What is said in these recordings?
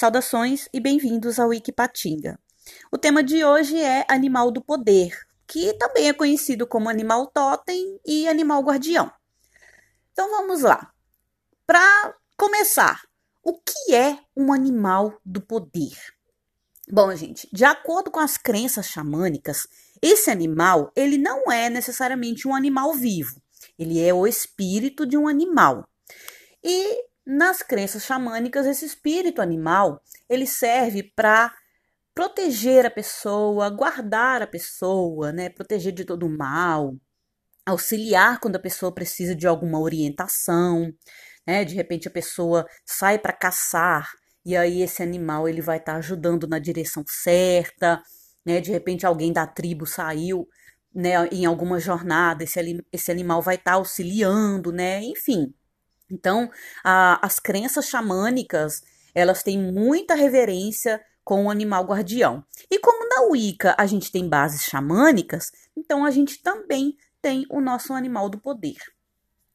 Saudações e bem-vindos ao Wikipatinga. O tema de hoje é animal do poder, que também é conhecido como animal totem e animal guardião. Então vamos lá. Para começar, o que é um animal do poder? Bom, gente, de acordo com as crenças xamânicas, esse animal, ele não é necessariamente um animal vivo. Ele é o espírito de um animal. E nas crenças xamânicas, esse espírito animal, ele serve para proteger a pessoa, guardar a pessoa, né, proteger de todo o mal, auxiliar quando a pessoa precisa de alguma orientação, né? De repente a pessoa sai para caçar e aí esse animal ele vai estar tá ajudando na direção certa, né? De repente alguém da tribo saiu, né, em alguma jornada, esse, esse animal vai estar tá auxiliando, né? Enfim, então, a, as crenças xamânicas, elas têm muita reverência com o animal guardião. E como na Wicca a gente tem bases xamânicas, então a gente também tem o nosso animal do poder,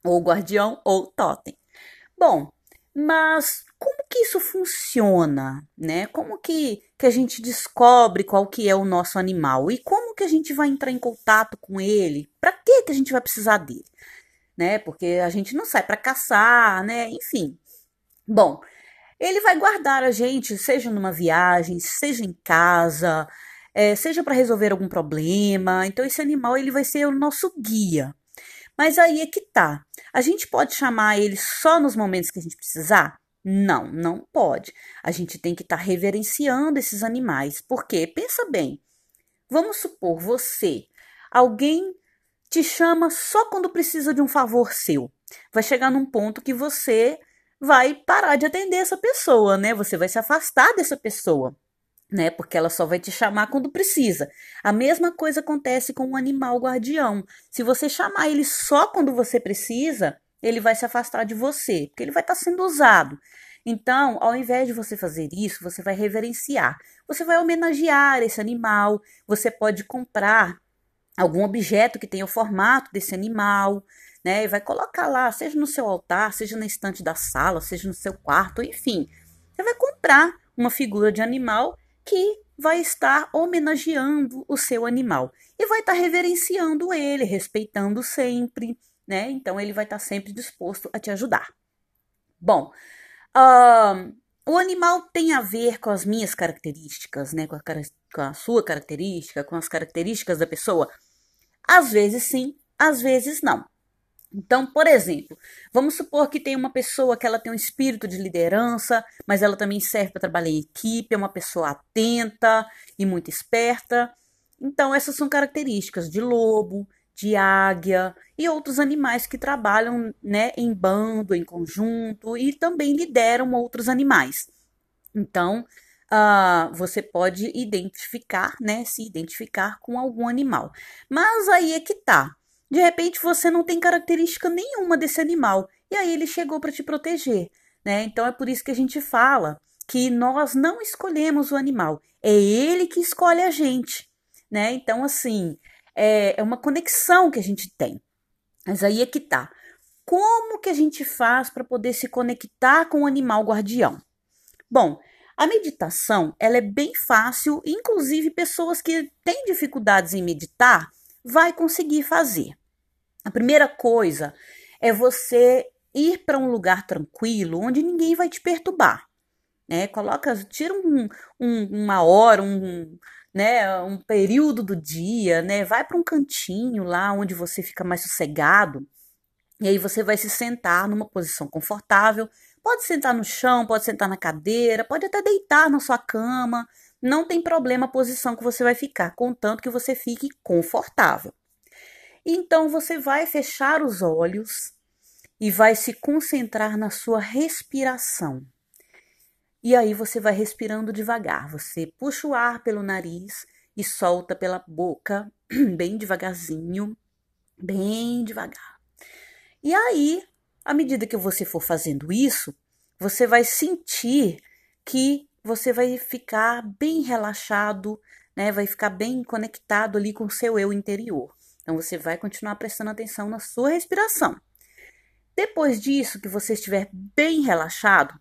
ou guardião ou totem. Bom, mas como que isso funciona, né? Como que, que a gente descobre qual que é o nosso animal e como que a gente vai entrar em contato com ele? Para que que a gente vai precisar dele? Né? Porque a gente não sai para caçar, né? Enfim. Bom, ele vai guardar a gente, seja numa viagem, seja em casa, é, seja para resolver algum problema. Então esse animal ele vai ser o nosso guia. Mas aí é que tá. A gente pode chamar ele só nos momentos que a gente precisar? Não, não pode. A gente tem que estar tá reverenciando esses animais. Porque pensa bem. Vamos supor você, alguém te chama só quando precisa de um favor seu. Vai chegar num ponto que você vai parar de atender essa pessoa, né? Você vai se afastar dessa pessoa, né? Porque ela só vai te chamar quando precisa. A mesma coisa acontece com o animal guardião. Se você chamar ele só quando você precisa, ele vai se afastar de você, porque ele vai estar sendo usado. Então, ao invés de você fazer isso, você vai reverenciar. Você vai homenagear esse animal. Você pode comprar algum objeto que tenha o formato desse animal, né? E vai colocar lá, seja no seu altar, seja na estante da sala, seja no seu quarto, enfim. Você vai comprar uma figura de animal que vai estar homenageando o seu animal e vai estar reverenciando ele, respeitando sempre, né? Então ele vai estar sempre disposto a te ajudar. Bom, o animal tem a ver com as minhas características, né? Com a, com a sua característica, com as características da pessoa. Às vezes sim, às vezes não. Então, por exemplo, vamos supor que tem uma pessoa que ela tem um espírito de liderança, mas ela também serve para trabalhar em equipe, é uma pessoa atenta e muito esperta. Então, essas são características de lobo, de águia e outros animais que trabalham né, em bando, em conjunto e também lideram outros animais. Então, uh, você pode identificar, né? Se identificar com algum animal. Mas aí é que tá. De repente você não tem característica nenhuma desse animal e aí ele chegou para te proteger, né? Então é por isso que a gente fala que nós não escolhemos o animal, é ele que escolhe a gente, né? Então assim é, é uma conexão que a gente tem. Mas aí é que tá. Como que a gente faz para poder se conectar com o animal guardião? Bom, a meditação, ela é bem fácil, inclusive pessoas que têm dificuldades em meditar vai conseguir fazer. A primeira coisa é você ir para um lugar tranquilo, onde ninguém vai te perturbar. Né? Coloca, tira um, um, uma hora, um, né, um período do dia, né? Vai para um cantinho lá onde você fica mais sossegado. E aí você vai se sentar numa posição confortável, Pode sentar no chão, pode sentar na cadeira, pode até deitar na sua cama. Não tem problema a posição que você vai ficar, contanto que você fique confortável. Então você vai fechar os olhos e vai se concentrar na sua respiração. E aí você vai respirando devagar. Você puxa o ar pelo nariz e solta pela boca, bem devagarzinho, bem devagar. E aí à medida que você for fazendo isso, você vai sentir que você vai ficar bem relaxado, né? Vai ficar bem conectado ali com o seu eu interior. Então você vai continuar prestando atenção na sua respiração. Depois disso, que você estiver bem relaxado,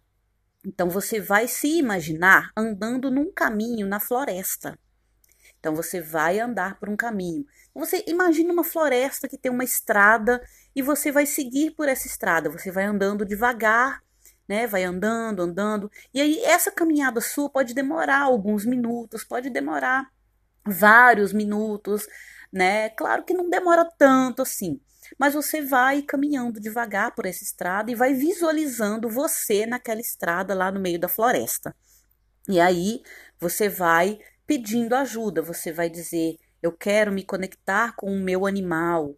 Então você vai se imaginar andando num caminho na floresta. Então você vai andar por um caminho. Você imagina uma floresta que tem uma estrada e você vai seguir por essa estrada. Você vai andando devagar, né? Vai andando, andando. E aí essa caminhada sua pode demorar alguns minutos, pode demorar vários minutos, né? Claro que não demora tanto assim, mas você vai caminhando devagar por essa estrada e vai visualizando você naquela estrada lá no meio da floresta. E aí você vai pedindo ajuda. Você vai dizer: Eu quero me conectar com o meu animal.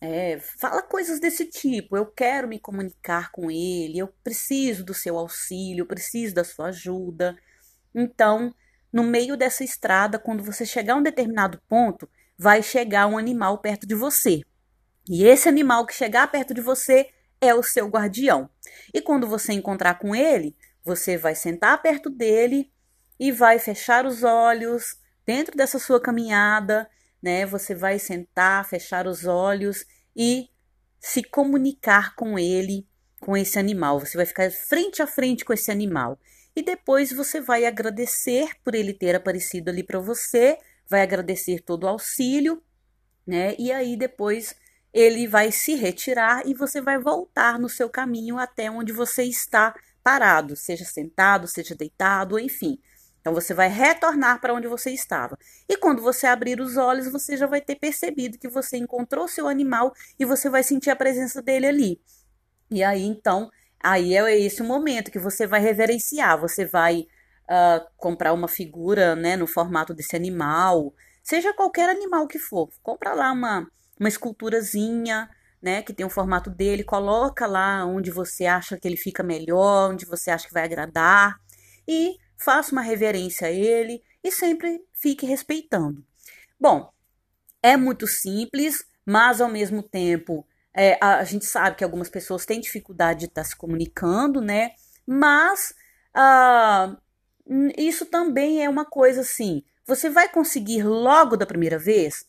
É, fala coisas desse tipo. Eu quero me comunicar com ele. Eu preciso do seu auxílio. Eu preciso da sua ajuda. Então, no meio dessa estrada, quando você chegar a um determinado ponto, vai chegar um animal perto de você. E esse animal que chegar perto de você é o seu guardião. E quando você encontrar com ele, você vai sentar perto dele e vai fechar os olhos dentro dessa sua caminhada, né? Você vai sentar, fechar os olhos e se comunicar com ele, com esse animal. Você vai ficar frente a frente com esse animal. E depois você vai agradecer por ele ter aparecido ali para você, vai agradecer todo o auxílio, né? E aí depois ele vai se retirar e você vai voltar no seu caminho até onde você está parado, seja sentado, seja deitado, enfim. Então você vai retornar para onde você estava. E quando você abrir os olhos, você já vai ter percebido que você encontrou seu animal e você vai sentir a presença dele ali. E aí então, aí é esse o momento que você vai reverenciar. Você vai uh, comprar uma figura, né, no formato desse animal, seja qualquer animal que for. Compra lá uma uma esculturazinha, né, que tem o formato dele, coloca lá onde você acha que ele fica melhor, onde você acha que vai agradar e faça uma reverência a ele e sempre fique respeitando. Bom, é muito simples, mas ao mesmo tempo é, a, a, gente sabe que algumas pessoas têm dificuldade de estar tá se comunicando, né? Mas ah, isso também é uma coisa assim. Você vai conseguir logo da primeira vez?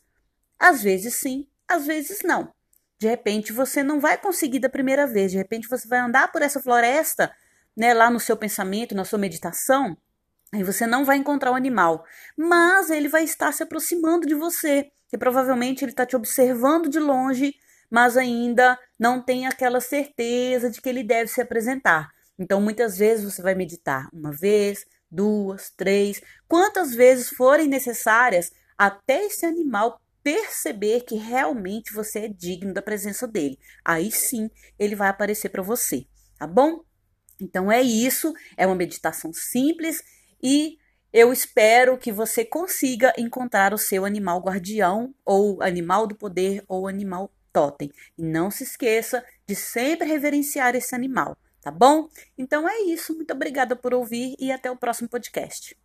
Às vezes sim, às vezes não. De repente você não vai conseguir da primeira vez, de repente você vai andar por essa floresta né, lá no seu pensamento, na sua meditação, aí você não vai encontrar o animal, mas ele vai estar se aproximando de você, e provavelmente ele está te observando de longe, mas ainda não tem aquela certeza de que ele deve se apresentar. Então, muitas vezes você vai meditar uma vez, duas, três, quantas vezes forem necessárias até esse animal perceber que realmente você é digno da presença dele. Aí sim ele vai aparecer para você, tá bom? Então é isso, é uma meditação simples e eu espero que você consiga encontrar o seu animal guardião, ou animal do poder, ou animal totem. E não se esqueça de sempre reverenciar esse animal, tá bom? Então é isso, muito obrigada por ouvir e até o próximo podcast.